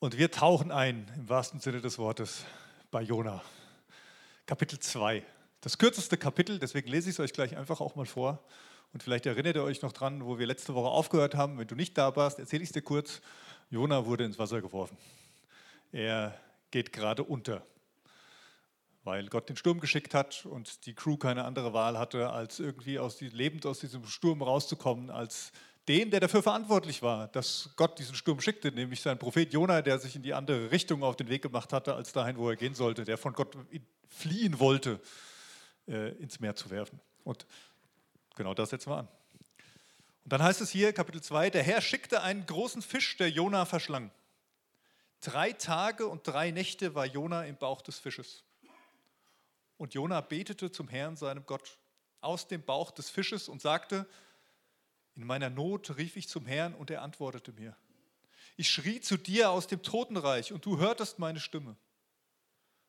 Und wir tauchen ein, im wahrsten Sinne des Wortes, bei Jona. Kapitel 2. Das kürzeste Kapitel, deswegen lese ich es euch gleich einfach auch mal vor. Und vielleicht erinnert ihr euch noch dran, wo wir letzte Woche aufgehört haben. Wenn du nicht da warst, erzähle ich es dir kurz. Jona wurde ins Wasser geworfen. Er geht gerade unter, weil Gott den Sturm geschickt hat und die Crew keine andere Wahl hatte, als irgendwie aus die, lebend aus diesem Sturm rauszukommen, als den, der dafür verantwortlich war, dass Gott diesen Sturm schickte, nämlich sein Prophet Jona, der sich in die andere Richtung auf den Weg gemacht hatte, als dahin, wo er gehen sollte, der von Gott fliehen wollte, äh, ins Meer zu werfen. Und genau das setzen wir an. Und dann heißt es hier, Kapitel 2, der Herr schickte einen großen Fisch, der Jona verschlang. Drei Tage und drei Nächte war Jona im Bauch des Fisches. Und Jona betete zum Herrn, seinem Gott, aus dem Bauch des Fisches und sagte, in meiner Not rief ich zum Herrn und er antwortete mir. Ich schrie zu dir aus dem Totenreich und du hörtest meine Stimme.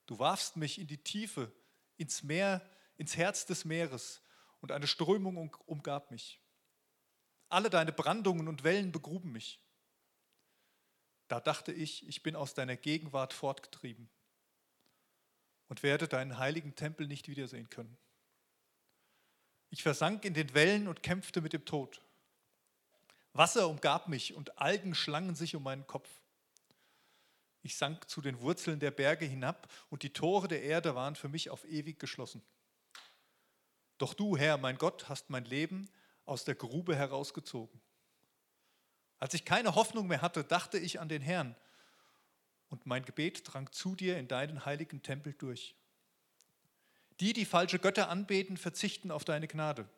Du warfst mich in die Tiefe, ins Meer, ins Herz des Meeres und eine Strömung umgab mich. Alle deine Brandungen und Wellen begruben mich. Da dachte ich, ich bin aus deiner Gegenwart fortgetrieben und werde deinen heiligen Tempel nicht wiedersehen können. Ich versank in den Wellen und kämpfte mit dem Tod. Wasser umgab mich und Algen schlangen sich um meinen Kopf. Ich sank zu den Wurzeln der Berge hinab und die Tore der Erde waren für mich auf ewig geschlossen. Doch du, Herr, mein Gott, hast mein Leben aus der Grube herausgezogen. Als ich keine Hoffnung mehr hatte, dachte ich an den Herrn und mein Gebet drang zu dir in deinen heiligen Tempel durch. Die, die falsche Götter anbeten, verzichten auf deine Gnade.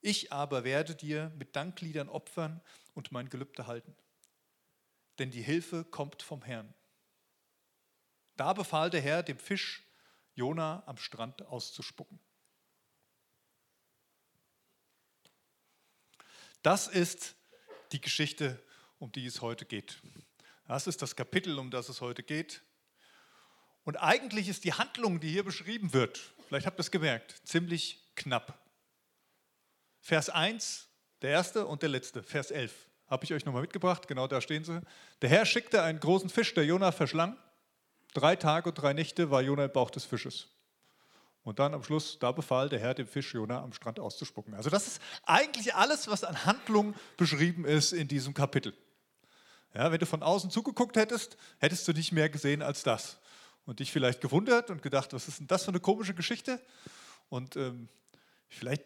Ich aber werde dir mit Dankliedern opfern und mein Gelübde halten. Denn die Hilfe kommt vom Herrn. Da befahl der Herr dem Fisch, Jona am Strand auszuspucken. Das ist die Geschichte, um die es heute geht. Das ist das Kapitel, um das es heute geht. Und eigentlich ist die Handlung, die hier beschrieben wird, vielleicht habt ihr es gemerkt, ziemlich knapp. Vers 1, der erste und der letzte, Vers 11. Habe ich euch nochmal mitgebracht, genau da stehen sie. Der Herr schickte einen großen Fisch, der Jonah verschlang. Drei Tage und drei Nächte war Jonah im Bauch des Fisches. Und dann am Schluss, da befahl der Herr dem Fisch Jonah am Strand auszuspucken. Also das ist eigentlich alles, was an Handlung beschrieben ist in diesem Kapitel. Ja, wenn du von außen zugeguckt hättest, hättest du nicht mehr gesehen als das. Und dich vielleicht gewundert und gedacht, was ist denn das für eine komische Geschichte? Und ähm, vielleicht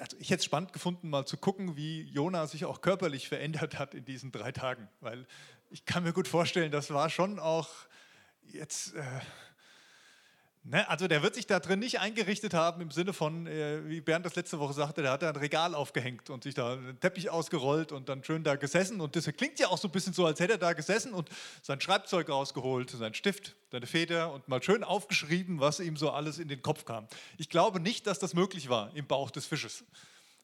also ich hätte es spannend gefunden, mal zu gucken, wie Jona sich auch körperlich verändert hat in diesen drei Tagen. Weil ich kann mir gut vorstellen, das war schon auch jetzt. Äh, ne, also der wird sich da drin nicht eingerichtet haben im Sinne von, äh, wie Bernd das letzte Woche sagte, der hat da ein Regal aufgehängt und sich da einen Teppich ausgerollt und dann schön da gesessen. Und das klingt ja auch so ein bisschen so, als hätte er da gesessen und sein Schreibzeug rausgeholt, sein Stift, seine Feder und mal schön aufgeschrieben, was ihm so alles in den Kopf kam. Ich glaube nicht, dass das möglich war im Bauch des Fisches,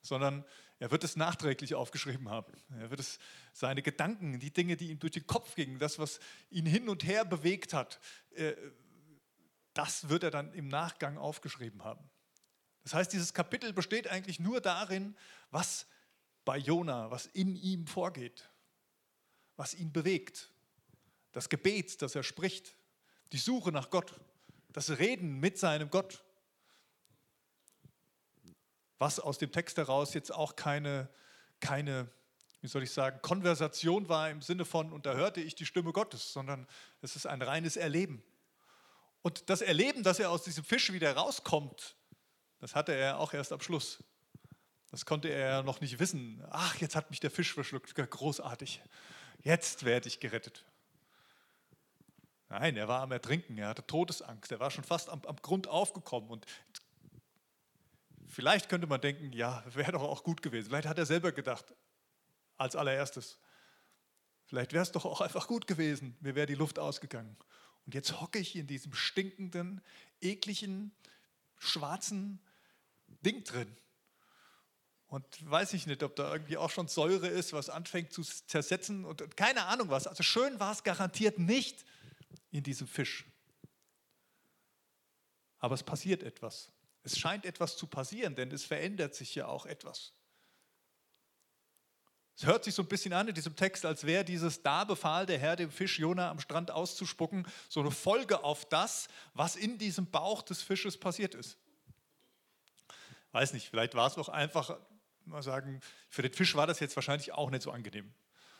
sondern er wird es nachträglich aufgeschrieben haben. Er wird es seine Gedanken, die Dinge, die ihm durch den Kopf gingen, das, was ihn hin und her bewegt hat, äh, das wird er dann im Nachgang aufgeschrieben haben. Das heißt, dieses Kapitel besteht eigentlich nur darin, was bei Jona, was in ihm vorgeht, was ihn bewegt. Das Gebet, das er spricht, die Suche nach Gott, das Reden mit seinem Gott. Was aus dem Text heraus jetzt auch keine, keine, wie soll ich sagen, Konversation war im Sinne von, und da hörte ich die Stimme Gottes, sondern es ist ein reines Erleben. Und das Erleben, dass er aus diesem Fisch wieder rauskommt, das hatte er auch erst am Schluss. Das konnte er noch nicht wissen. Ach, jetzt hat mich der Fisch verschluckt. Großartig. Jetzt werde ich gerettet. Nein, er war am Ertrinken, er hatte Todesangst, er war schon fast am, am Grund aufgekommen. Und vielleicht könnte man denken, ja, wäre doch auch gut gewesen. Vielleicht hat er selber gedacht, als allererstes. Vielleicht wäre es doch auch einfach gut gewesen, mir wäre die Luft ausgegangen. Und jetzt hocke ich in diesem stinkenden, ekligen, schwarzen Ding drin. Und weiß ich nicht, ob da irgendwie auch schon Säure ist, was anfängt zu zersetzen und keine Ahnung was. Also schön war es garantiert nicht in diesem Fisch. Aber es passiert etwas. Es scheint etwas zu passieren, denn es verändert sich ja auch etwas. Es hört sich so ein bisschen an in diesem Text, als wäre dieses Da befahl der Herr dem Fisch Jona am Strand auszuspucken, so eine Folge auf das, was in diesem Bauch des Fisches passiert ist. Weiß nicht, vielleicht war es auch einfach, mal sagen, für den Fisch war das jetzt wahrscheinlich auch nicht so angenehm,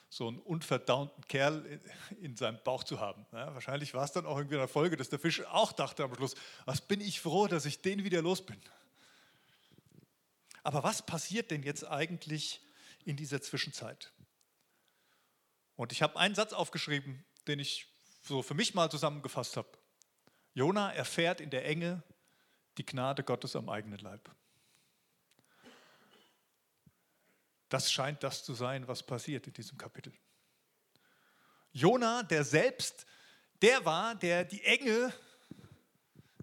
so einen unverdaunten Kerl in seinem Bauch zu haben. Ja, wahrscheinlich war es dann auch irgendwie eine Folge, dass der Fisch auch dachte am Schluss, was bin ich froh, dass ich den wieder los bin. Aber was passiert denn jetzt eigentlich in dieser Zwischenzeit? Und ich habe einen Satz aufgeschrieben, den ich so für mich mal zusammengefasst habe. Jona erfährt in der Enge die Gnade Gottes am eigenen Leib. Das scheint das zu sein, was passiert in diesem Kapitel. Jona, der selbst der war, der die Enge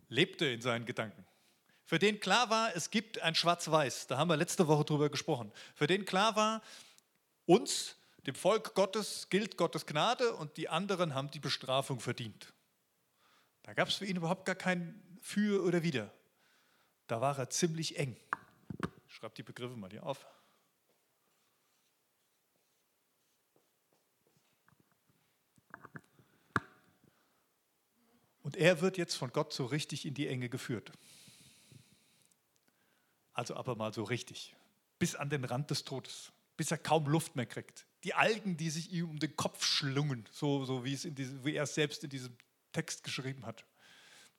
lebte in seinen Gedanken für den klar war, es gibt ein Schwarz-Weiß. Da haben wir letzte Woche drüber gesprochen. Für den klar war, uns, dem Volk Gottes, gilt Gottes Gnade und die anderen haben die Bestrafung verdient. Da gab es für ihn überhaupt gar kein Für oder Wider. Da war er ziemlich eng. Ich schreibe die Begriffe mal hier auf. Und er wird jetzt von Gott so richtig in die Enge geführt. Also aber mal so richtig, bis an den Rand des Todes, bis er kaum Luft mehr kriegt. Die Algen, die sich ihm um den Kopf schlungen, so, so wie, es in diesem, wie er es selbst in diesem Text geschrieben hat.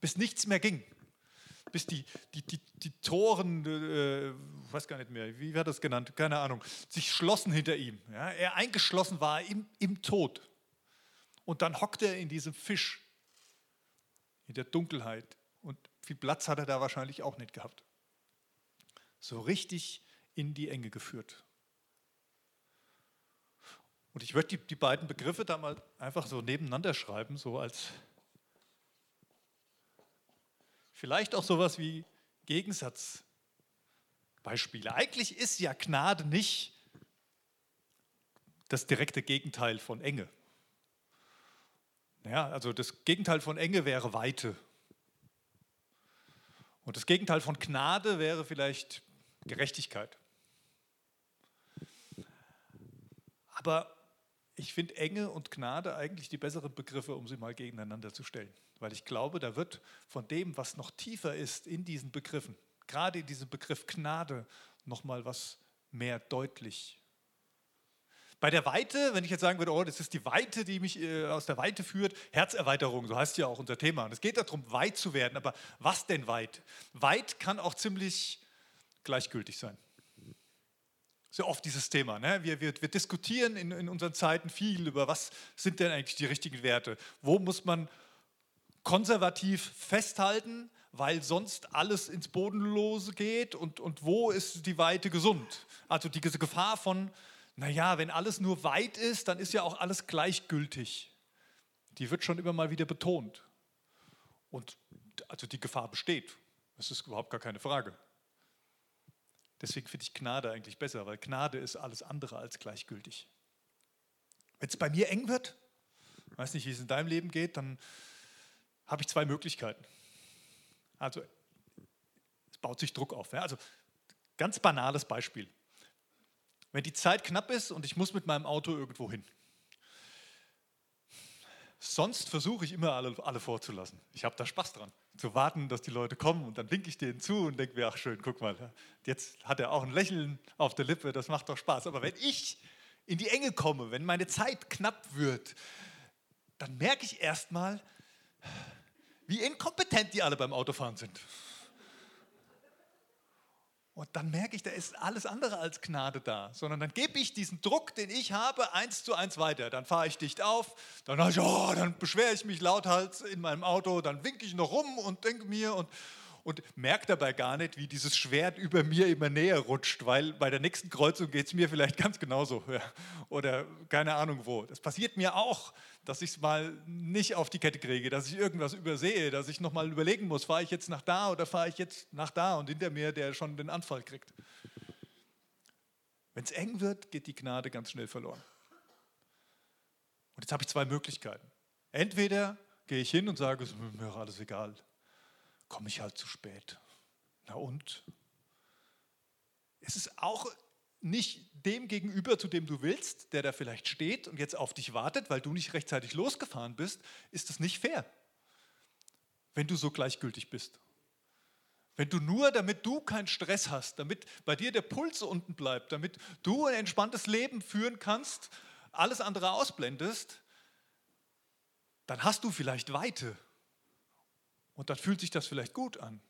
Bis nichts mehr ging. Bis die, die, die, die Toren, äh, weiß gar nicht mehr, wie wird das genannt, keine Ahnung, sich schlossen hinter ihm. Ja? Er eingeschlossen war im, im Tod. Und dann hockte er in diesem Fisch, in der Dunkelheit. Und viel Platz hat er da wahrscheinlich auch nicht gehabt so richtig in die Enge geführt. Und ich würde die, die beiden Begriffe da mal einfach so nebeneinander schreiben, so als vielleicht auch sowas wie Gegensatzbeispiele. Eigentlich ist ja Gnade nicht das direkte Gegenteil von Enge. Ja, also das Gegenteil von Enge wäre Weite. Und das Gegenteil von Gnade wäre vielleicht Gerechtigkeit. Aber ich finde Enge und Gnade eigentlich die besseren Begriffe, um sie mal gegeneinander zu stellen. Weil ich glaube, da wird von dem, was noch tiefer ist in diesen Begriffen, gerade in diesem Begriff Gnade, nochmal was mehr deutlich. Bei der Weite, wenn ich jetzt sagen würde, oh, das ist die Weite, die mich äh, aus der Weite führt, Herzerweiterung, so heißt ja auch unser Thema. Und es geht darum, weit zu werden. Aber was denn weit? Weit kann auch ziemlich gleichgültig sein. Sehr oft dieses Thema. Ne? Wir, wir, wir diskutieren in, in unseren Zeiten viel über, was sind denn eigentlich die richtigen Werte? Wo muss man konservativ festhalten, weil sonst alles ins Bodenlose geht? Und, und wo ist die Weite gesund? Also diese Gefahr von, naja, wenn alles nur weit ist, dann ist ja auch alles gleichgültig. Die wird schon immer mal wieder betont. Und also die Gefahr besteht. Das ist überhaupt gar keine Frage. Deswegen finde ich Gnade eigentlich besser, weil Gnade ist alles andere als gleichgültig. Wenn es bei mir eng wird, weiß nicht, wie es in deinem Leben geht, dann habe ich zwei Möglichkeiten. Also es baut sich Druck auf. Ja? Also ganz banales Beispiel. Wenn die Zeit knapp ist und ich muss mit meinem Auto irgendwo hin, Sonst versuche ich immer alle, alle vorzulassen. Ich habe da Spaß dran, zu warten, dass die Leute kommen und dann winke ich denen zu und denke mir, ach schön, guck mal, jetzt hat er auch ein Lächeln auf der Lippe, das macht doch Spaß. Aber wenn ich in die Enge komme, wenn meine Zeit knapp wird, dann merke ich erstmal, wie inkompetent die alle beim Autofahren sind. Und dann merke ich, da ist alles andere als Gnade da, sondern dann gebe ich diesen Druck, den ich habe, eins zu eins weiter. Dann fahre ich dicht auf, dann, oh, dann beschwere ich mich lauthals in meinem Auto, dann winke ich noch rum und denke mir und, und merke dabei gar nicht, wie dieses Schwert über mir immer näher rutscht, weil bei der nächsten Kreuzung geht es mir vielleicht ganz genauso. Ja. Oder keine Ahnung wo. Das passiert mir auch dass ich es mal nicht auf die Kette kriege, dass ich irgendwas übersehe, dass ich nochmal überlegen muss, fahre ich jetzt nach da oder fahre ich jetzt nach da und hinter mir, der schon den Anfall kriegt. Wenn es eng wird, geht die Gnade ganz schnell verloren. Und jetzt habe ich zwei Möglichkeiten. Entweder gehe ich hin und sage, es ist mir alles egal, komme ich halt zu spät. Na und? Es ist auch nicht dem gegenüber, zu dem du willst, der da vielleicht steht und jetzt auf dich wartet, weil du nicht rechtzeitig losgefahren bist, ist das nicht fair, wenn du so gleichgültig bist. Wenn du nur, damit du keinen Stress hast, damit bei dir der Puls unten bleibt, damit du ein entspanntes Leben führen kannst, alles andere ausblendest, dann hast du vielleicht Weite. Und dann fühlt sich das vielleicht gut an.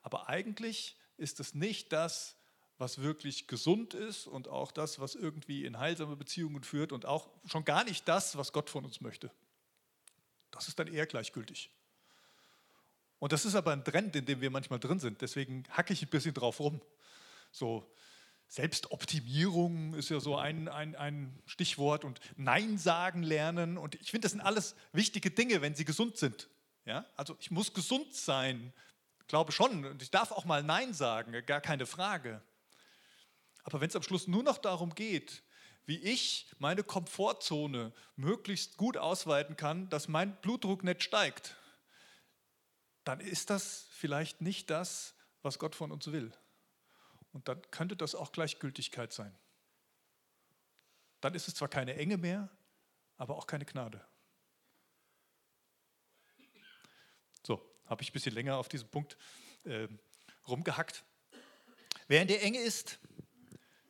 Aber eigentlich ist es nicht das, was wirklich gesund ist und auch das, was irgendwie in heilsame Beziehungen führt und auch schon gar nicht das, was Gott von uns möchte. Das ist dann eher gleichgültig. Und das ist aber ein Trend, in dem wir manchmal drin sind. Deswegen hacke ich ein bisschen drauf rum. So Selbstoptimierung ist ja so ein, ein, ein Stichwort und Nein sagen lernen. Und ich finde, das sind alles wichtige Dinge, wenn sie gesund sind. Ja? Also ich muss gesund sein, glaube schon. Und ich darf auch mal Nein sagen, gar keine Frage. Aber wenn es am Schluss nur noch darum geht, wie ich meine Komfortzone möglichst gut ausweiten kann, dass mein Blutdruck nicht steigt, dann ist das vielleicht nicht das, was Gott von uns will. Und dann könnte das auch Gleichgültigkeit sein. Dann ist es zwar keine Enge mehr, aber auch keine Gnade. So, habe ich ein bisschen länger auf diesem Punkt äh, rumgehackt. Wer in der Enge ist,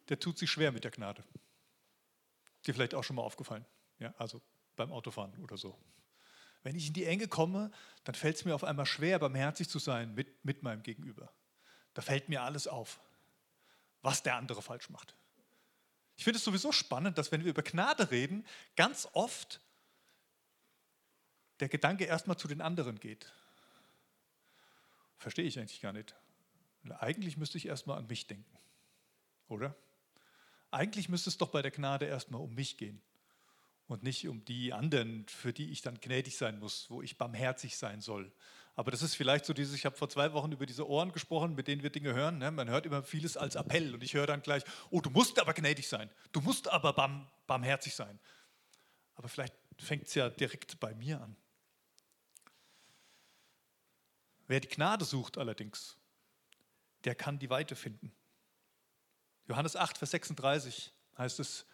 der tut sich schwer mit der Gnade. Dir vielleicht auch schon mal aufgefallen. Ja, also beim Autofahren oder so. Wenn ich in die Enge komme, dann fällt es mir auf einmal schwer, barmherzig zu sein mit, mit meinem Gegenüber. Da fällt mir alles auf, was der andere falsch macht. Ich finde es sowieso spannend, dass wenn wir über Gnade reden, ganz oft der Gedanke erstmal zu den anderen geht. Verstehe ich eigentlich gar nicht. Eigentlich müsste ich erstmal an mich denken, oder? Eigentlich müsste es doch bei der Gnade erstmal um mich gehen und nicht um die anderen, für die ich dann gnädig sein muss, wo ich barmherzig sein soll. Aber das ist vielleicht so dieses, ich habe vor zwei Wochen über diese Ohren gesprochen, mit denen wir Dinge hören. Ne? Man hört immer vieles als Appell und ich höre dann gleich, oh, du musst aber gnädig sein, du musst aber barm, barmherzig sein. Aber vielleicht fängt es ja direkt bei mir an. Wer die Gnade sucht allerdings, der kann die Weite finden. Johannes 8, Vers 36 heißt es,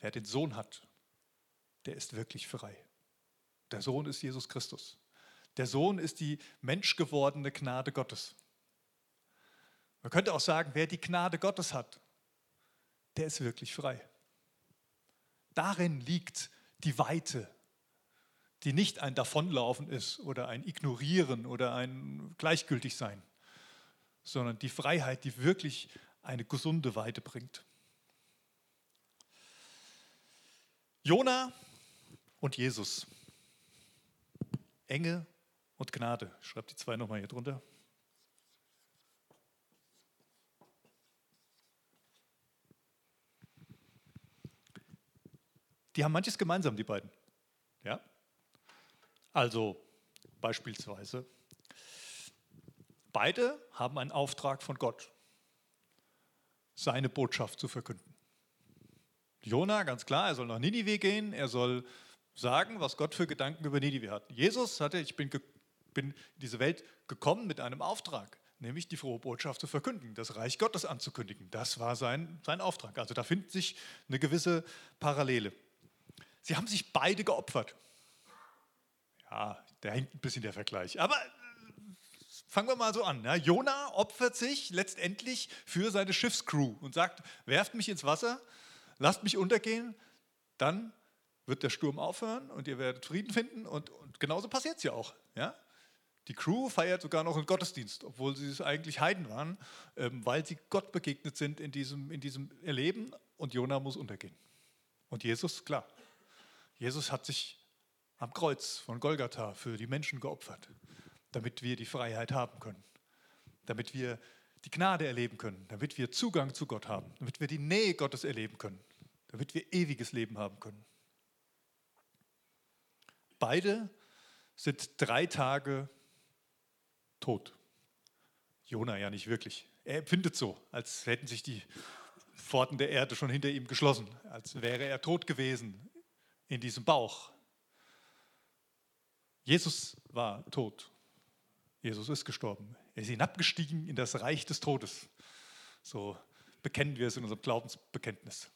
wer den Sohn hat, der ist wirklich frei. Der Sohn ist Jesus Christus. Der Sohn ist die menschgewordene Gnade Gottes. Man könnte auch sagen, wer die Gnade Gottes hat, der ist wirklich frei. Darin liegt die Weite, die nicht ein Davonlaufen ist oder ein Ignorieren oder ein Gleichgültigsein, sondern die Freiheit, die wirklich eine gesunde Weite bringt. Jona und Jesus. Enge und Gnade. Ich schreibe die zwei nochmal hier drunter. Die haben manches gemeinsam, die beiden. Ja? Also beispielsweise Beide haben einen Auftrag von Gott, seine Botschaft zu verkünden. Jona, ganz klar, er soll nach Ninive gehen, er soll sagen, was Gott für Gedanken über Ninive hat. Jesus hatte, ich bin, bin in diese Welt gekommen mit einem Auftrag, nämlich die frohe Botschaft zu verkünden, das Reich Gottes anzukündigen. Das war sein, sein Auftrag. Also da findet sich eine gewisse Parallele. Sie haben sich beide geopfert. Ja, da hängt ein bisschen der Vergleich. Aber fangen wir mal so an. Ja. Jona opfert sich letztendlich für seine Schiffscrew und sagt, werft mich ins Wasser, lasst mich untergehen, dann wird der Sturm aufhören und ihr werdet Frieden finden. Und, und genauso passiert es ja auch. Ja. Die Crew feiert sogar noch einen Gottesdienst, obwohl sie es eigentlich Heiden waren, ähm, weil sie Gott begegnet sind in diesem, in diesem Erleben und Jona muss untergehen. Und Jesus, klar, Jesus hat sich am Kreuz von Golgatha für die Menschen geopfert damit wir die Freiheit haben können, damit wir die Gnade erleben können, damit wir Zugang zu Gott haben, damit wir die Nähe Gottes erleben können, damit wir ewiges Leben haben können. Beide sind drei Tage tot. Jona ja nicht wirklich. Er empfindet so, als hätten sich die Pforten der Erde schon hinter ihm geschlossen, als wäre er tot gewesen in diesem Bauch. Jesus war tot Jesus ist gestorben. Er ist hinabgestiegen in das Reich des Todes. So bekennen wir es in unserem Glaubensbekenntnis.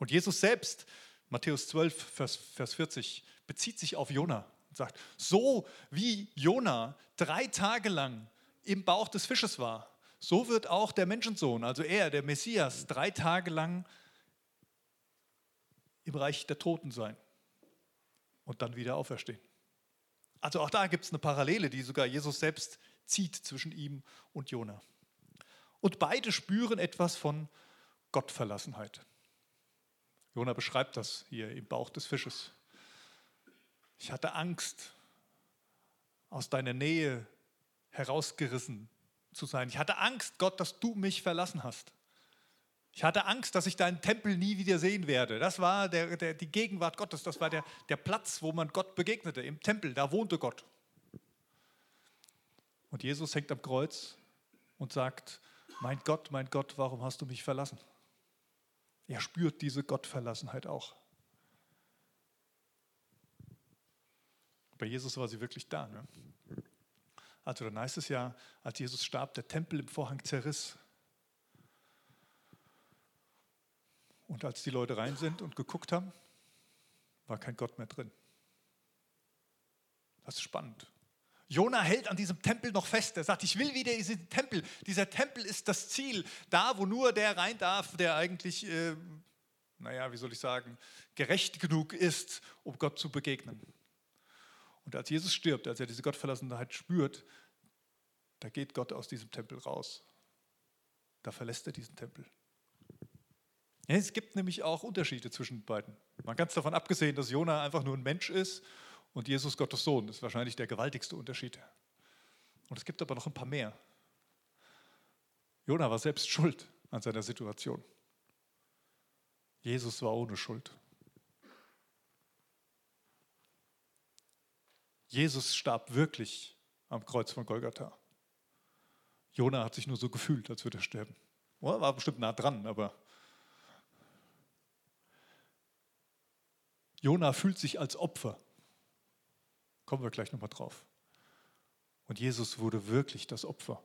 Und Jesus selbst, Matthäus 12, Vers, Vers 40, bezieht sich auf Jona und sagt, so wie Jona drei Tage lang im Bauch des Fisches war, so wird auch der Menschensohn, also er, der Messias, drei Tage lang im Reich der Toten sein und dann wieder auferstehen. Also auch da gibt es eine Parallele, die sogar Jesus selbst zieht zwischen ihm und Jona. Und beide spüren etwas von Gottverlassenheit. Jona beschreibt das hier im Bauch des Fisches. Ich hatte Angst, aus deiner Nähe herausgerissen zu sein. Ich hatte Angst, Gott, dass du mich verlassen hast. Ich hatte Angst, dass ich deinen Tempel nie wieder sehen werde. Das war der, der, die Gegenwart Gottes, das war der, der Platz, wo man Gott begegnete, im Tempel, da wohnte Gott. Und Jesus hängt am Kreuz und sagt, mein Gott, mein Gott, warum hast du mich verlassen? Er spürt diese Gottverlassenheit auch. Bei Jesus war sie wirklich da. Ne? Also dann heißt es ja, als Jesus starb, der Tempel im Vorhang zerriss. Und als die Leute rein sind und geguckt haben, war kein Gott mehr drin. Das ist spannend. Jona hält an diesem Tempel noch fest. Er sagt, ich will wieder diesen Tempel. Dieser Tempel ist das Ziel. Da, wo nur der rein darf, der eigentlich, äh, naja, wie soll ich sagen, gerecht genug ist, um Gott zu begegnen. Und als Jesus stirbt, als er diese Gottverlassenheit spürt, da geht Gott aus diesem Tempel raus. Da verlässt er diesen Tempel. Es gibt nämlich auch Unterschiede zwischen beiden. Man ganz davon abgesehen, dass Jona einfach nur ein Mensch ist und Jesus Gottes Sohn. Das ist wahrscheinlich der gewaltigste Unterschied. Und es gibt aber noch ein paar mehr. Jona war selbst schuld an seiner Situation. Jesus war ohne Schuld. Jesus starb wirklich am Kreuz von Golgatha. Jona hat sich nur so gefühlt, als würde er sterben. War bestimmt nah dran, aber Jona fühlt sich als Opfer. Kommen wir gleich nochmal drauf. Und Jesus wurde wirklich das Opfer.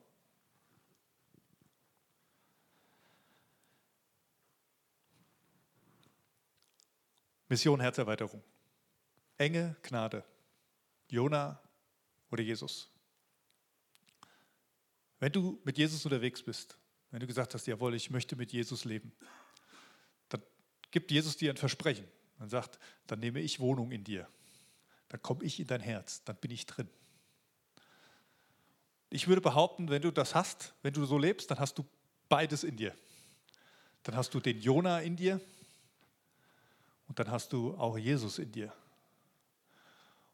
Mission Herzerweiterung. Enge Gnade. Jona oder Jesus. Wenn du mit Jesus unterwegs bist, wenn du gesagt hast, jawohl, ich möchte mit Jesus leben, dann gibt Jesus dir ein Versprechen. Man sagt, dann nehme ich Wohnung in dir. Dann komme ich in dein Herz, dann bin ich drin. Ich würde behaupten, wenn du das hast, wenn du so lebst, dann hast du beides in dir. Dann hast du den Jona in dir und dann hast du auch Jesus in dir.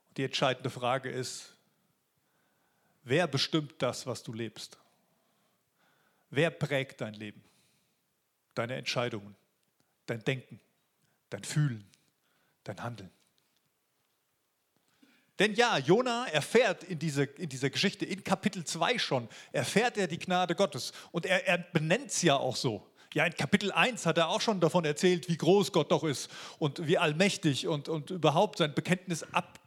Und die entscheidende Frage ist, Wer bestimmt das, was du lebst? Wer prägt dein Leben? Deine Entscheidungen, dein Denken, dein Fühlen, dein Handeln. Denn ja, Jona erfährt in, diese, in dieser Geschichte, in Kapitel 2 schon, erfährt er die Gnade Gottes. Und er, er benennt es ja auch so. Ja, in Kapitel 1 hat er auch schon davon erzählt, wie groß Gott doch ist und wie allmächtig und, und überhaupt sein Bekenntnis ab,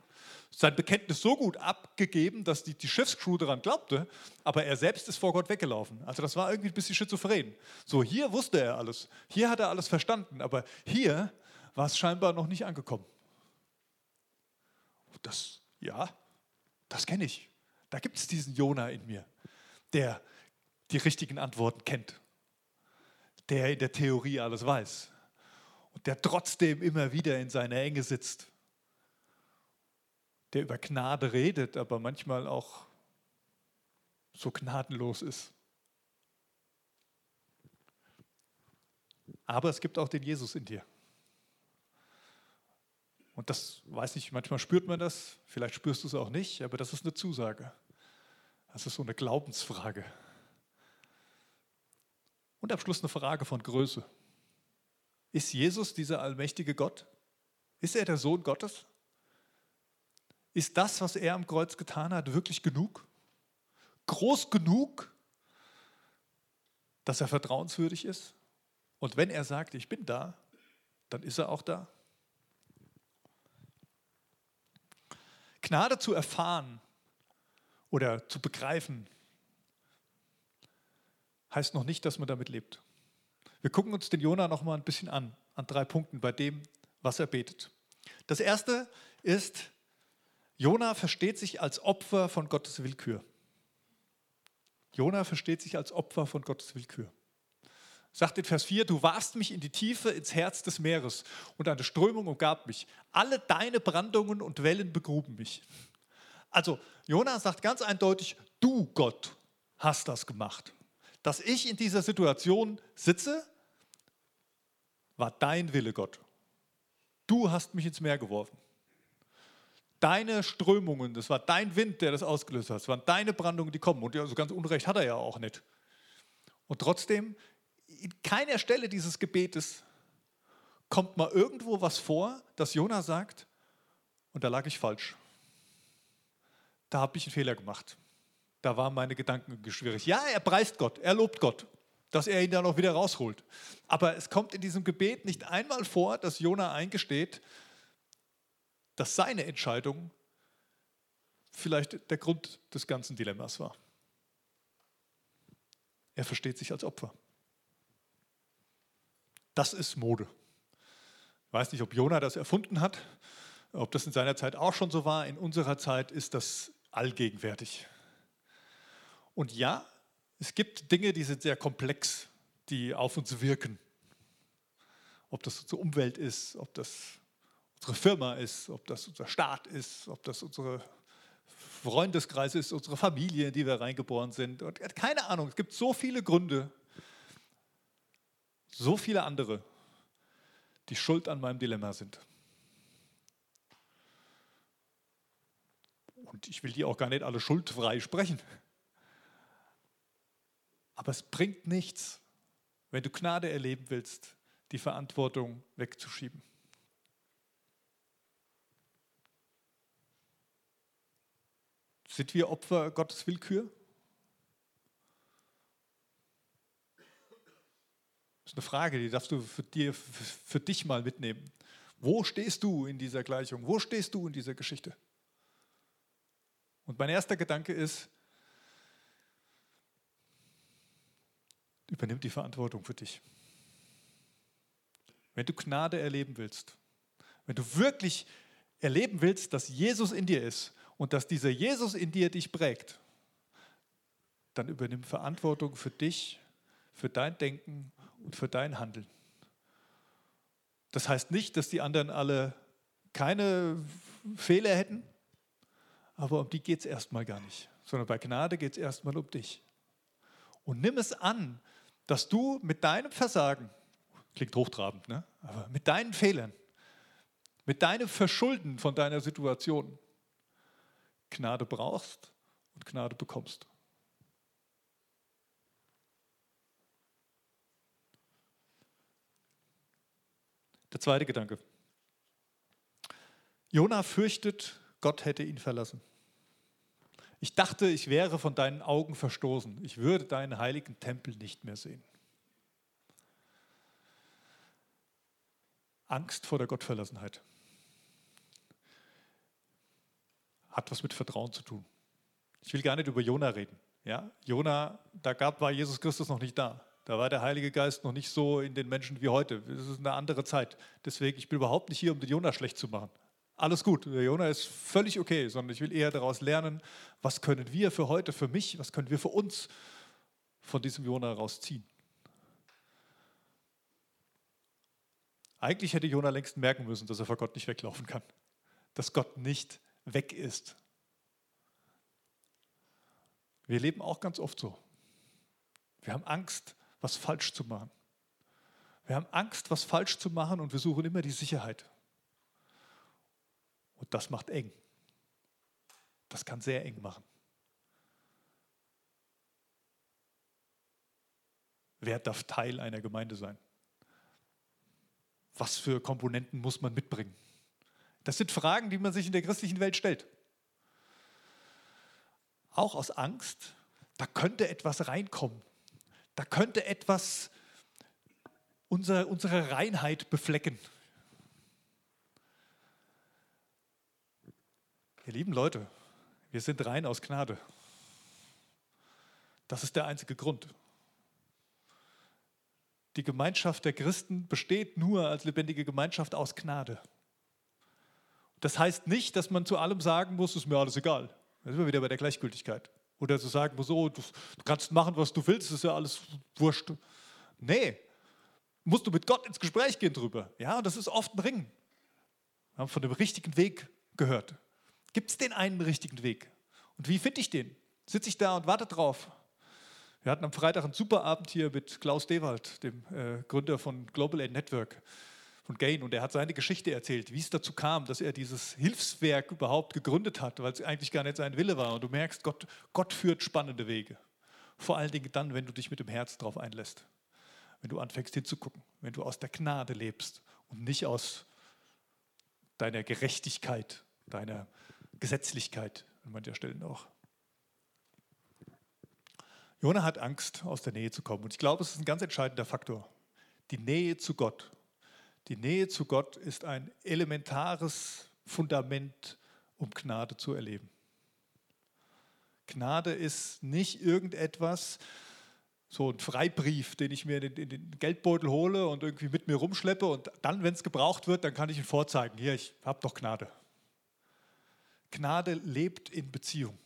sein Bekenntnis so gut abgegeben, dass die, die Schiffscrew daran glaubte, aber er selbst ist vor Gott weggelaufen. Also das war irgendwie ein bisschen schizophren. So, hier wusste er alles, hier hat er alles verstanden, aber hier war es scheinbar noch nicht angekommen. Das, ja, das kenne ich. Da gibt es diesen Jona in mir, der die richtigen Antworten kennt, der in der Theorie alles weiß und der trotzdem immer wieder in seiner Enge sitzt der über Gnade redet, aber manchmal auch so gnadenlos ist. Aber es gibt auch den Jesus in dir. Und das weiß ich, manchmal spürt man das, vielleicht spürst du es auch nicht, aber das ist eine Zusage. Das ist so eine Glaubensfrage. Und am Schluss eine Frage von Größe. Ist Jesus dieser allmächtige Gott? Ist er der Sohn Gottes? Ist das, was er am Kreuz getan hat, wirklich genug? Groß genug, dass er vertrauenswürdig ist? Und wenn er sagt, ich bin da, dann ist er auch da. Gnade zu erfahren oder zu begreifen, heißt noch nicht, dass man damit lebt. Wir gucken uns den Jona noch mal ein bisschen an, an drei Punkten bei dem, was er betet. Das erste ist, Jona versteht sich als Opfer von Gottes Willkür. Jona versteht sich als Opfer von Gottes Willkür. Sagt in Vers 4, du warst mich in die Tiefe, ins Herz des Meeres und eine Strömung umgab mich. Alle deine Brandungen und Wellen begruben mich. Also Jona sagt ganz eindeutig, du Gott hast das gemacht. Dass ich in dieser Situation sitze, war dein Wille, Gott. Du hast mich ins Meer geworfen. Deine Strömungen, das war dein Wind, der das ausgelöst hat. Das waren deine Brandungen, die kommen. Und so ganz Unrecht hat er ja auch nicht. Und trotzdem, in keiner Stelle dieses Gebetes kommt mal irgendwo was vor, dass Jona sagt, und da lag ich falsch. Da habe ich einen Fehler gemacht. Da waren meine Gedanken schwierig. Ja, er preist Gott, er lobt Gott, dass er ihn dann auch wieder rausholt. Aber es kommt in diesem Gebet nicht einmal vor, dass Jona eingesteht, dass seine Entscheidung vielleicht der Grund des ganzen Dilemmas war. Er versteht sich als Opfer. Das ist Mode. Ich weiß nicht, ob Jona das erfunden hat, ob das in seiner Zeit auch schon so war. In unserer Zeit ist das allgegenwärtig. Und ja, es gibt Dinge, die sind sehr komplex, die auf uns wirken. Ob das unsere Umwelt ist, ob das unsere Firma ist, ob das unser Staat ist, ob das unsere Freundeskreis ist, unsere Familie, in die wir reingeboren sind. Und keine Ahnung, es gibt so viele Gründe, so viele andere, die schuld an meinem Dilemma sind. Und ich will die auch gar nicht alle schuldfrei sprechen. Aber es bringt nichts, wenn du Gnade erleben willst, die Verantwortung wegzuschieben. Sind wir Opfer Gottes Willkür? Ist eine Frage, die darfst du für, dir, für dich mal mitnehmen. Wo stehst du in dieser Gleichung? Wo stehst du in dieser Geschichte? Und mein erster Gedanke ist, übernimm die Verantwortung für dich. Wenn du Gnade erleben willst, wenn du wirklich erleben willst, dass Jesus in dir ist und dass dieser Jesus in dir dich prägt, dann übernimm Verantwortung für dich, für dein Denken und für dein Handeln. Das heißt nicht, dass die anderen alle keine Fehler hätten, aber um die geht es erstmal gar nicht, sondern bei Gnade geht es erstmal um dich. Und nimm es an, dass du mit deinem Versagen, klingt hochtrabend, ne? aber mit deinen Fehlern, mit deinem Verschulden von deiner Situation Gnade brauchst und Gnade bekommst. Der zweite Gedanke. Jona fürchtet, Gott hätte ihn verlassen. Ich dachte, ich wäre von deinen Augen verstoßen. Ich würde deinen heiligen Tempel nicht mehr sehen. Angst vor der Gottverlassenheit hat was mit Vertrauen zu tun. Ich will gar nicht über Jona reden. Ja, Jona, da gab, war Jesus Christus noch nicht da. Da war der Heilige Geist noch nicht so in den Menschen wie heute. Es ist eine andere Zeit. Deswegen, ich bin überhaupt nicht hier, um den Jona schlecht zu machen alles gut, der Jona ist völlig okay, sondern ich will eher daraus lernen, was können wir für heute, für mich, was können wir für uns von diesem Jona rausziehen. Eigentlich hätte Jona längst merken müssen, dass er vor Gott nicht weglaufen kann, dass Gott nicht weg ist. Wir leben auch ganz oft so. Wir haben Angst, was falsch zu machen. Wir haben Angst, was falsch zu machen und wir suchen immer die Sicherheit. Und das macht eng. Das kann sehr eng machen. Wer darf Teil einer Gemeinde sein? Was für Komponenten muss man mitbringen? Das sind Fragen, die man sich in der christlichen Welt stellt. Auch aus Angst, da könnte etwas reinkommen. Da könnte etwas unsere, unsere Reinheit beflecken. Ihr lieben Leute, wir sind rein aus Gnade. Das ist der einzige Grund. die Gemeinschaft der Christen besteht nur als lebendige Gemeinschaft aus Gnade. Das heißt nicht, dass man zu allem sagen muss, ist mir alles egal. Da sind wir wieder bei der Gleichgültigkeit. Oder zu sagen muss, oh, du, du kannst machen, was du willst, ist ja alles wurscht. Nee, musst du mit Gott ins Gespräch gehen drüber. Ja, das ist oft ein Ring. Wir haben von dem richtigen Weg gehört. Gibt es den einen richtigen Weg? Und wie finde ich den? Sitze ich da und warte drauf? Wir hatten am Freitag einen super Abend hier mit Klaus Dewald, dem äh, Gründer von Global Aid Network von Gain. Und er hat seine Geschichte erzählt, wie es dazu kam, dass er dieses Hilfswerk überhaupt gegründet hat, weil es eigentlich gar nicht sein Wille war. Und du merkst, Gott, Gott führt spannende Wege. Vor allen Dingen dann, wenn du dich mit dem Herz darauf einlässt. Wenn du anfängst hinzugucken, wenn du aus der Gnade lebst und nicht aus deiner Gerechtigkeit, deiner Gesetzlichkeit an mancher Stellen auch. Jona hat Angst, aus der Nähe zu kommen. Und ich glaube, es ist ein ganz entscheidender Faktor. Die Nähe zu Gott. Die Nähe zu Gott ist ein elementares Fundament, um Gnade zu erleben. Gnade ist nicht irgendetwas, so ein Freibrief, den ich mir in den Geldbeutel hole und irgendwie mit mir rumschleppe und dann, wenn es gebraucht wird, dann kann ich ihn vorzeigen. Hier, ich habe doch Gnade. Gnade lebt in Beziehung.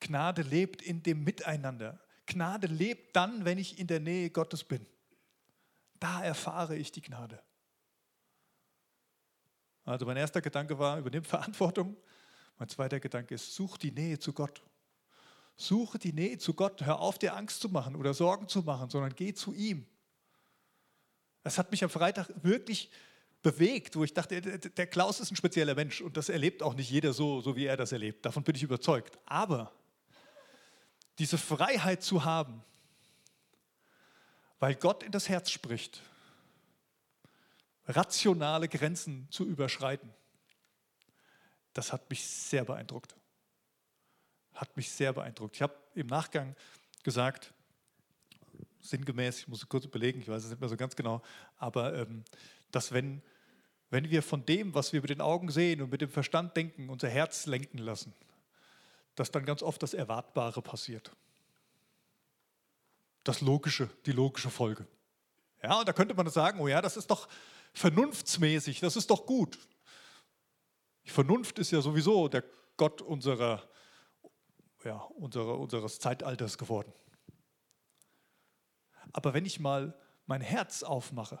Gnade lebt in dem Miteinander. Gnade lebt dann, wenn ich in der Nähe Gottes bin. Da erfahre ich die Gnade. Also mein erster Gedanke war, übernimm Verantwortung. Mein zweiter Gedanke ist, such die Nähe zu Gott. Suche die Nähe zu Gott. Hör auf, dir Angst zu machen oder Sorgen zu machen, sondern geh zu ihm. Das hat mich am Freitag wirklich bewegt, wo ich dachte, der Klaus ist ein spezieller Mensch und das erlebt auch nicht jeder so, so wie er das erlebt. Davon bin ich überzeugt. Aber diese Freiheit zu haben, weil Gott in das Herz spricht, rationale Grenzen zu überschreiten, das hat mich sehr beeindruckt. Hat mich sehr beeindruckt. Ich habe im Nachgang gesagt, sinngemäß, ich muss kurz überlegen, ich weiß es nicht mehr so ganz genau, aber ähm, dass wenn, wenn wir von dem, was wir mit den Augen sehen und mit dem Verstand denken, unser Herz lenken lassen, dass dann ganz oft das Erwartbare passiert. Das Logische, die logische Folge. Ja, und da könnte man sagen, oh ja, das ist doch vernunftsmäßig, das ist doch gut. Die Vernunft ist ja sowieso der Gott unserer, ja, unserer, unseres Zeitalters geworden. Aber wenn ich mal mein Herz aufmache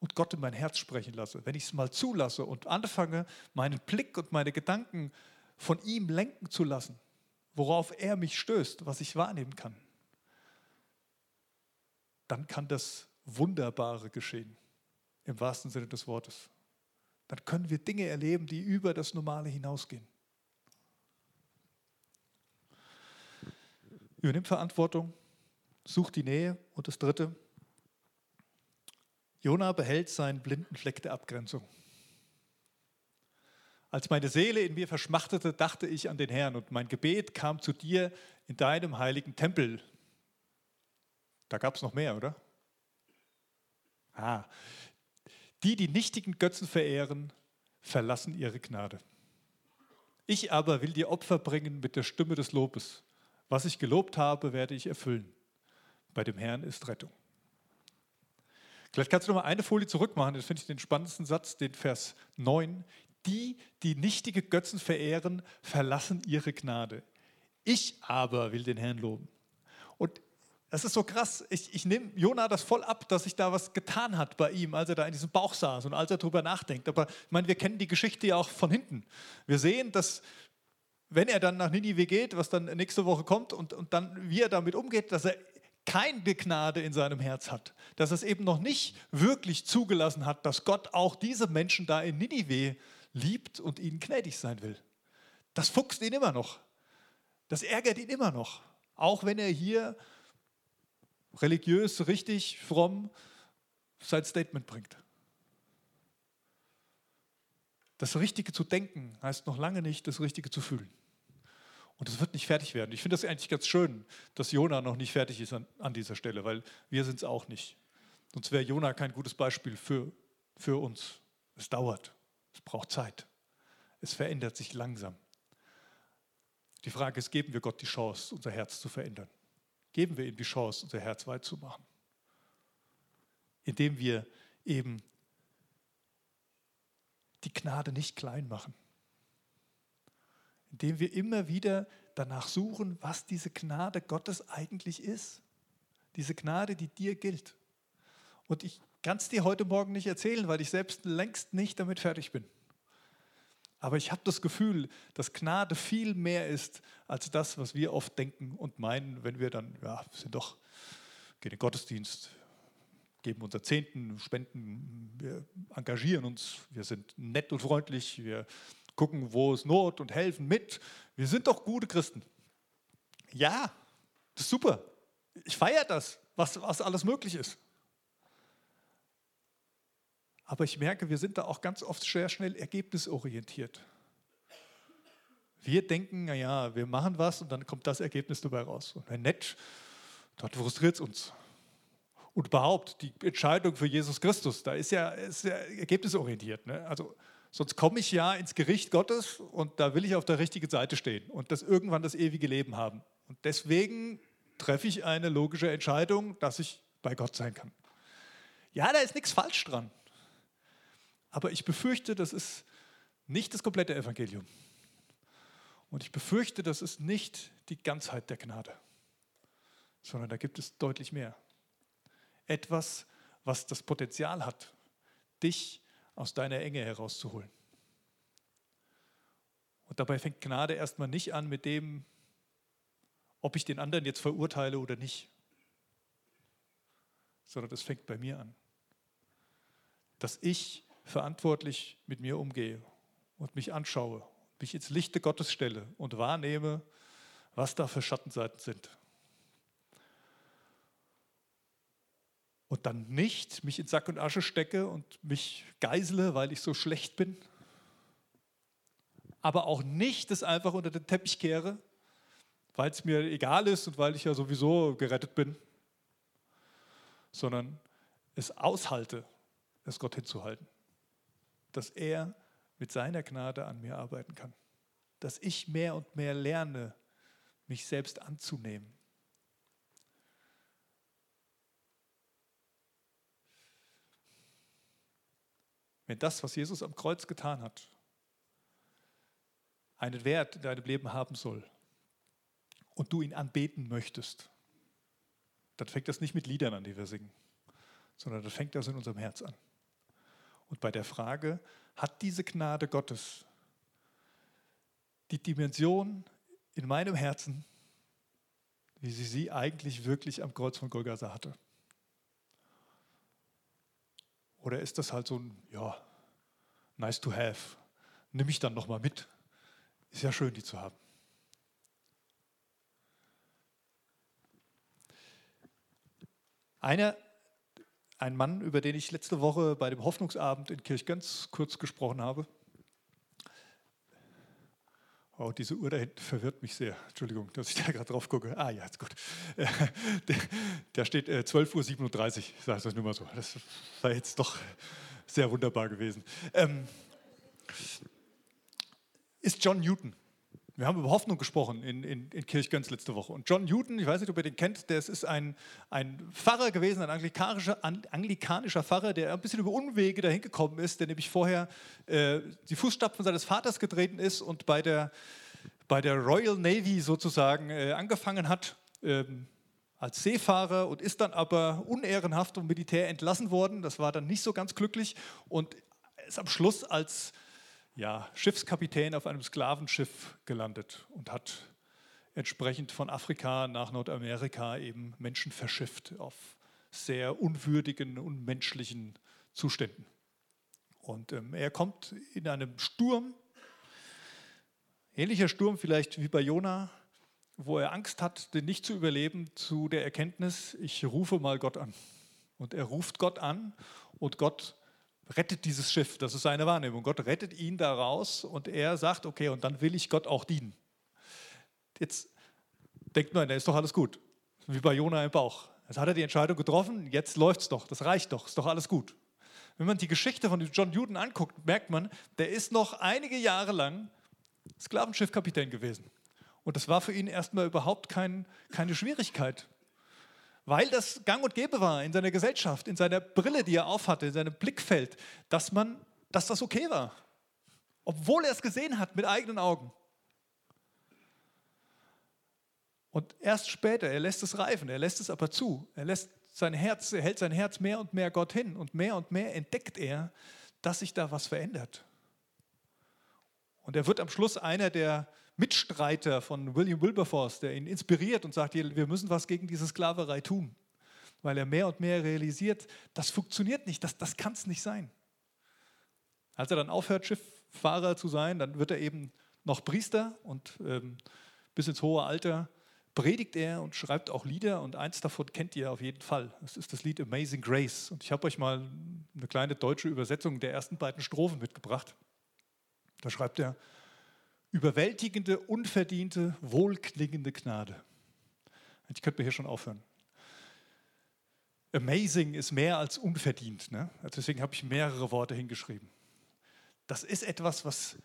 und Gott in mein Herz sprechen lasse, wenn ich es mal zulasse und anfange, meinen Blick und meine Gedanken von ihm lenken zu lassen, worauf er mich stößt, was ich wahrnehmen kann, dann kann das Wunderbare geschehen, im wahrsten Sinne des Wortes. Dann können wir Dinge erleben, die über das Normale hinausgehen. Übernimm Verantwortung, such die Nähe. Und das Dritte, Jona behält seinen blinden Fleck der Abgrenzung. Als meine Seele in mir verschmachtete, dachte ich an den Herrn und mein Gebet kam zu dir in deinem heiligen Tempel. Da gab es noch mehr, oder? Ah, die, die nichtigen Götzen verehren, verlassen ihre Gnade. Ich aber will dir Opfer bringen mit der Stimme des Lobes. Was ich gelobt habe, werde ich erfüllen. Bei dem Herrn ist Rettung. Vielleicht kannst du noch mal eine Folie zurück machen, das finde ich den spannendsten Satz, den Vers 9 die, die nichtige Götzen verehren, verlassen ihre Gnade. Ich aber will den Herrn loben. Das ist so krass. Ich, ich nehme Jona das voll ab, dass sich da was getan hat bei ihm, als er da in diesem Bauch saß und als er darüber nachdenkt. Aber ich meine, wir kennen die Geschichte ja auch von hinten. Wir sehen, dass wenn er dann nach Ninive geht, was dann nächste Woche kommt und, und dann wie er damit umgeht, dass er keine Gnade in seinem Herz hat, dass er es eben noch nicht wirklich zugelassen hat, dass Gott auch diese Menschen da in Ninive liebt und ihnen gnädig sein will. Das fuchst ihn immer noch. Das ärgert ihn immer noch. Auch wenn er hier religiös, richtig, fromm sein Statement bringt. Das Richtige zu denken heißt noch lange nicht, das Richtige zu fühlen. Und es wird nicht fertig werden. Ich finde das eigentlich ganz schön, dass Jona noch nicht fertig ist an, an dieser Stelle, weil wir sind es auch nicht. Sonst wäre Jona kein gutes Beispiel für, für uns. Es dauert. Es braucht Zeit. Es verändert sich langsam. Die Frage ist, geben wir Gott die Chance, unser Herz zu verändern? Geben wir ihm die Chance, unser Herz weit zu machen? indem wir eben die Gnade nicht klein machen. Indem wir immer wieder danach suchen, was diese Gnade Gottes eigentlich ist. Diese Gnade, die dir gilt. Und ich kann es dir heute Morgen nicht erzählen, weil ich selbst längst nicht damit fertig bin. Aber ich habe das Gefühl, dass Gnade viel mehr ist als das, was wir oft denken und meinen, wenn wir dann, ja, sind doch, gehen in den Gottesdienst, geben unser Zehnten, spenden, wir engagieren uns, wir sind nett und freundlich, wir gucken, wo es Not und helfen mit. Wir sind doch gute Christen. Ja, das ist super. Ich feiere das, was, was alles möglich ist. Aber ich merke, wir sind da auch ganz oft sehr schnell ergebnisorientiert. Wir denken, naja, wir machen was und dann kommt das Ergebnis dabei raus. Und wenn nett, dann frustriert es uns. Und überhaupt, die Entscheidung für Jesus Christus, da ist ja, ist ja ergebnisorientiert. Ne? Also, sonst komme ich ja ins Gericht Gottes und da will ich auf der richtigen Seite stehen und das irgendwann das ewige Leben haben. Und deswegen treffe ich eine logische Entscheidung, dass ich bei Gott sein kann. Ja, da ist nichts falsch dran. Aber ich befürchte, das ist nicht das komplette Evangelium. Und ich befürchte, das ist nicht die Ganzheit der Gnade, sondern da gibt es deutlich mehr. Etwas, was das Potenzial hat, dich aus deiner Enge herauszuholen. Und dabei fängt Gnade erstmal nicht an mit dem, ob ich den anderen jetzt verurteile oder nicht, sondern das fängt bei mir an. Dass ich verantwortlich mit mir umgehe und mich anschaue, mich ins Lichte Gottes stelle und wahrnehme, was da für Schattenseiten sind. Und dann nicht mich in Sack und Asche stecke und mich geisele, weil ich so schlecht bin. Aber auch nicht das einfach unter den Teppich kehre, weil es mir egal ist und weil ich ja sowieso gerettet bin, sondern es aushalte, es Gott hinzuhalten dass er mit seiner Gnade an mir arbeiten kann. Dass ich mehr und mehr lerne, mich selbst anzunehmen. Wenn das, was Jesus am Kreuz getan hat, einen Wert in deinem Leben haben soll und du ihn anbeten möchtest, dann fängt das nicht mit Liedern an, die wir singen, sondern dann fängt das in unserem Herz an. Und bei der Frage, hat diese Gnade Gottes die Dimension in meinem Herzen, wie sie sie eigentlich wirklich am Kreuz von Golgatha hatte? Oder ist das halt so ein, ja, nice to have, nimm ich dann nochmal mit? Ist ja schön, die zu haben. Einer ein Mann, über den ich letzte Woche bei dem Hoffnungsabend in Kirchgönz kurz gesprochen habe. Oh, diese Uhr da hinten verwirrt mich sehr. Entschuldigung, dass ich da gerade drauf gucke. Ah ja, ist gut. Da steht äh, 12.37 Uhr, ich das nur mal so. Das war jetzt doch sehr wunderbar gewesen. Ähm, ist John Newton wir haben über Hoffnung gesprochen in, in, in Kirchgönz letzte Woche. Und John Newton, ich weiß nicht, ob ihr den kennt, der ist ein, ein Pfarrer gewesen, ein anglikanischer, anglikanischer Pfarrer, der ein bisschen über Unwege dahin gekommen ist, der nämlich vorher äh, die Fußstapfen seines Vaters getreten ist und bei der, bei der Royal Navy sozusagen äh, angefangen hat. Ähm, als Seefahrer und ist dann aber unehrenhaft und Militär entlassen worden. Das war dann nicht so ganz glücklich und ist am Schluss als ja, Schiffskapitän auf einem Sklavenschiff gelandet und hat entsprechend von Afrika nach Nordamerika eben Menschen verschifft auf sehr unwürdigen, unmenschlichen Zuständen. Und ähm, er kommt in einem Sturm, ähnlicher Sturm vielleicht wie bei Jona, wo er Angst hat, den nicht zu überleben, zu der Erkenntnis, ich rufe mal Gott an. Und er ruft Gott an und Gott rettet dieses Schiff. Das ist seine Wahrnehmung. Gott rettet ihn da raus und er sagt, okay, und dann will ich Gott auch dienen. Jetzt denkt man, da ist doch alles gut. Wie bei Jona im Bauch. Jetzt hat er die Entscheidung getroffen, jetzt läuft es doch, das reicht doch, ist doch alles gut. Wenn man die Geschichte von John Newton anguckt, merkt man, der ist noch einige Jahre lang Sklavenschiffkapitän gewesen. Und das war für ihn erstmal überhaupt kein, keine Schwierigkeit, weil das gang und gäbe war in seiner Gesellschaft, in seiner Brille, die er aufhatte, in seinem Blickfeld, dass, man, dass das okay war. Obwohl er es gesehen hat mit eigenen Augen. Und erst später, er lässt es reifen, er lässt es aber zu. Er lässt sein Herz, er hält sein Herz mehr und mehr Gott hin und mehr und mehr entdeckt er, dass sich da was verändert. Und er wird am Schluss einer der Mitstreiter von William Wilberforce, der ihn inspiriert und sagt, wir müssen was gegen diese Sklaverei tun, weil er mehr und mehr realisiert, das funktioniert nicht, das, das kann es nicht sein. Als er dann aufhört, Schifffahrer zu sein, dann wird er eben noch Priester und ähm, bis ins hohe Alter predigt er und schreibt auch Lieder und eins davon kennt ihr auf jeden Fall. Das ist das Lied Amazing Grace. Und ich habe euch mal eine kleine deutsche Übersetzung der ersten beiden Strophen mitgebracht. Da schreibt er, überwältigende, unverdiente, wohlklingende Gnade. Ich könnte mir hier schon aufhören. Amazing ist mehr als unverdient. Ne? Deswegen habe ich mehrere Worte hingeschrieben. Das ist etwas, was,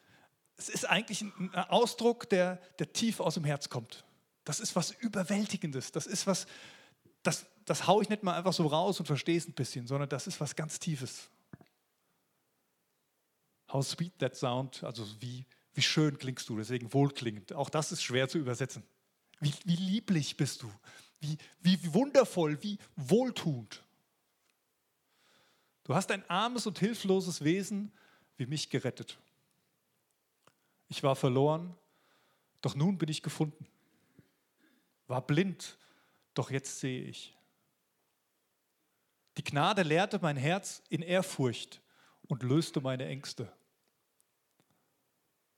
es ist eigentlich ein Ausdruck, der, der tief aus dem Herz kommt. Das ist was Überwältigendes. Das ist was, das, das haue ich nicht mal einfach so raus und verstehe es ein bisschen, sondern das ist was ganz Tiefes. How sweet that sound, also wie, wie schön klingst du, deswegen wohlklingend. Auch das ist schwer zu übersetzen. Wie, wie lieblich bist du, wie, wie wundervoll, wie wohltuend. Du hast ein armes und hilfloses Wesen wie mich gerettet. Ich war verloren, doch nun bin ich gefunden. War blind, doch jetzt sehe ich. Die Gnade lehrte mein Herz in Ehrfurcht und löste meine Ängste.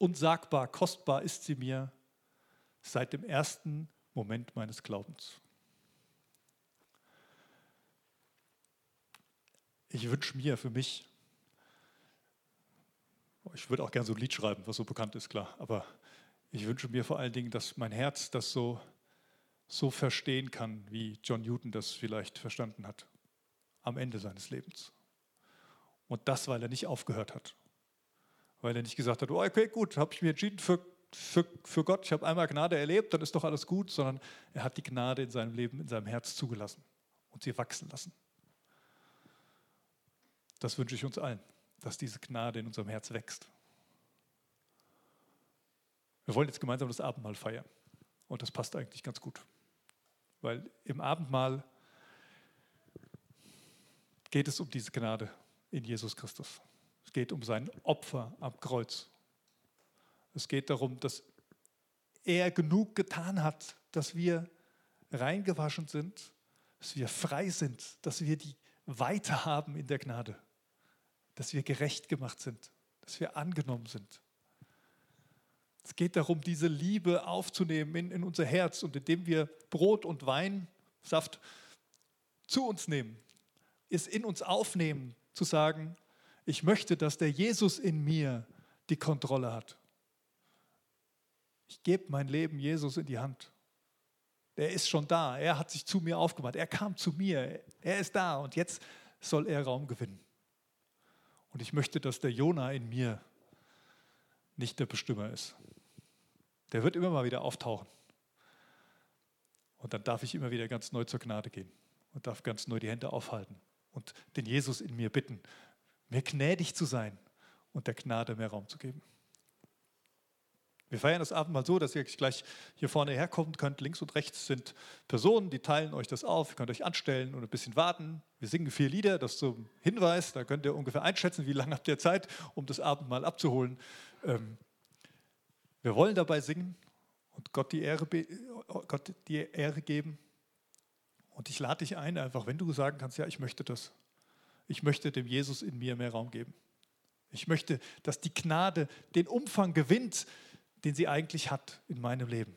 Unsagbar, kostbar ist sie mir seit dem ersten Moment meines Glaubens. Ich wünsche mir für mich, ich würde auch gerne so ein Lied schreiben, was so bekannt ist, klar, aber ich wünsche mir vor allen Dingen, dass mein Herz das so, so verstehen kann, wie John Newton das vielleicht verstanden hat, am Ende seines Lebens. Und das, weil er nicht aufgehört hat, weil er nicht gesagt hat, oh, okay, gut, habe ich mich entschieden für, für, für Gott, ich habe einmal Gnade erlebt, dann ist doch alles gut, sondern er hat die Gnade in seinem Leben, in seinem Herz zugelassen und sie wachsen lassen. Das wünsche ich uns allen, dass diese Gnade in unserem Herz wächst. Wir wollen jetzt gemeinsam das Abendmahl feiern und das passt eigentlich ganz gut, weil im Abendmahl geht es um diese Gnade in Jesus Christus. Es geht um sein Opfer am Kreuz. Es geht darum, dass er genug getan hat, dass wir reingewaschen sind, dass wir frei sind, dass wir die Weite haben in der Gnade, dass wir gerecht gemacht sind, dass wir angenommen sind. Es geht darum, diese Liebe aufzunehmen in, in unser Herz und indem wir Brot und Weinsaft zu uns nehmen, es in uns aufnehmen, zu sagen, ich möchte, dass der Jesus in mir die Kontrolle hat. Ich gebe mein Leben Jesus in die Hand. Er ist schon da. Er hat sich zu mir aufgemacht. Er kam zu mir. Er ist da und jetzt soll er Raum gewinnen. Und ich möchte, dass der Jona in mir nicht der Bestimmer ist. Der wird immer mal wieder auftauchen. Und dann darf ich immer wieder ganz neu zur Gnade gehen und darf ganz neu die Hände aufhalten und den Jesus in mir bitten, mehr gnädig zu sein und der Gnade mehr Raum zu geben. Wir feiern das Abendmahl so, dass ihr gleich hier vorne herkommen könnt. Links und rechts sind Personen, die teilen euch das auf. Ihr könnt euch anstellen und ein bisschen warten. Wir singen vier Lieder, das zum Hinweis. Da könnt ihr ungefähr einschätzen, wie lange habt ihr Zeit, um das Abendmahl abzuholen. Ähm, wir wollen dabei singen und Gott die Ehre, Gott die Ehre geben. Und ich lade dich ein, einfach, wenn du sagen kannst, ja, ich möchte das, ich möchte dem Jesus in mir mehr Raum geben. Ich möchte, dass die Gnade den Umfang gewinnt, den sie eigentlich hat in meinem Leben.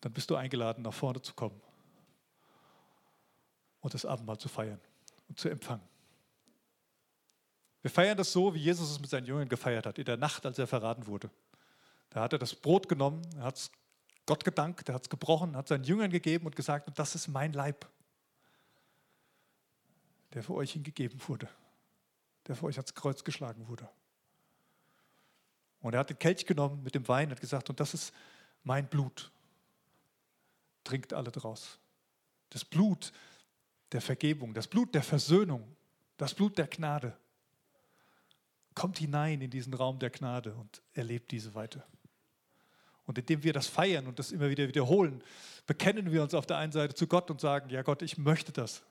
Dann bist du eingeladen, nach vorne zu kommen und das Abendmahl zu feiern und zu empfangen. Wir feiern das so, wie Jesus es mit seinen Jüngern gefeiert hat, in der Nacht, als er verraten wurde. Da hat er das Brot genommen, er hat es Gott gedankt, er hat es gebrochen, hat seinen Jüngern gegeben und gesagt, das ist mein Leib der für euch hingegeben wurde, der für euch ans Kreuz geschlagen wurde. Und er hat den Kelch genommen mit dem Wein und hat gesagt, und das ist mein Blut. Trinkt alle draus. das Blut der Vergebung, das Blut der Versöhnung, das Blut der Gnade. Kommt hinein in diesen Raum der Gnade und erlebt diese weiter. Und indem wir das feiern und das immer wieder wiederholen, bekennen wir uns auf der einen Seite zu Gott und sagen, ja Gott, ich möchte das.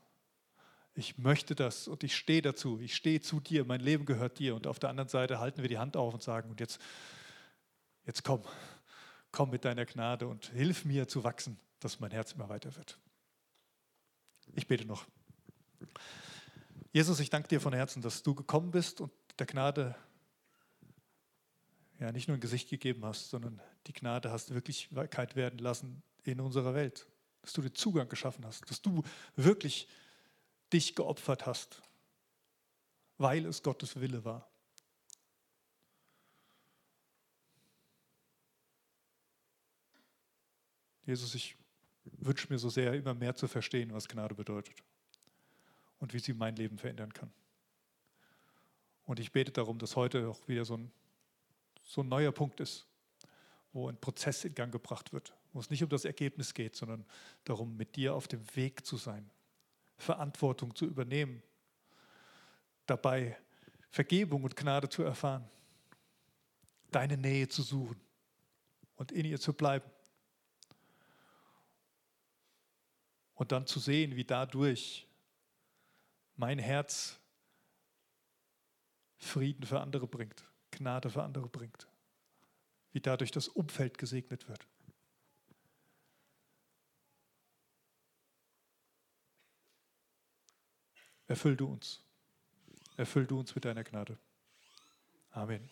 Ich möchte das und ich stehe dazu. Ich stehe zu dir. Mein Leben gehört dir. Und auf der anderen Seite halten wir die Hand auf und sagen, und jetzt, jetzt komm, komm mit deiner Gnade und hilf mir zu wachsen, dass mein Herz immer weiter wird. Ich bete noch. Jesus, ich danke dir von Herzen, dass du gekommen bist und der Gnade ja nicht nur ein Gesicht gegeben hast, sondern die Gnade hast Wirklichkeit werden lassen in unserer Welt. Dass du den Zugang geschaffen hast, dass du wirklich dich geopfert hast, weil es Gottes Wille war. Jesus, ich wünsche mir so sehr, immer mehr zu verstehen, was Gnade bedeutet und wie sie mein Leben verändern kann. Und ich bete darum, dass heute auch wieder so ein, so ein neuer Punkt ist, wo ein Prozess in Gang gebracht wird, wo es nicht um das Ergebnis geht, sondern darum, mit dir auf dem Weg zu sein, Verantwortung zu übernehmen, dabei Vergebung und Gnade zu erfahren, deine Nähe zu suchen und in ihr zu bleiben. Und dann zu sehen, wie dadurch mein Herz Frieden für andere bringt, Gnade für andere bringt, wie dadurch das Umfeld gesegnet wird. Erfüll du uns. Erfüll du uns mit deiner Gnade. Amen.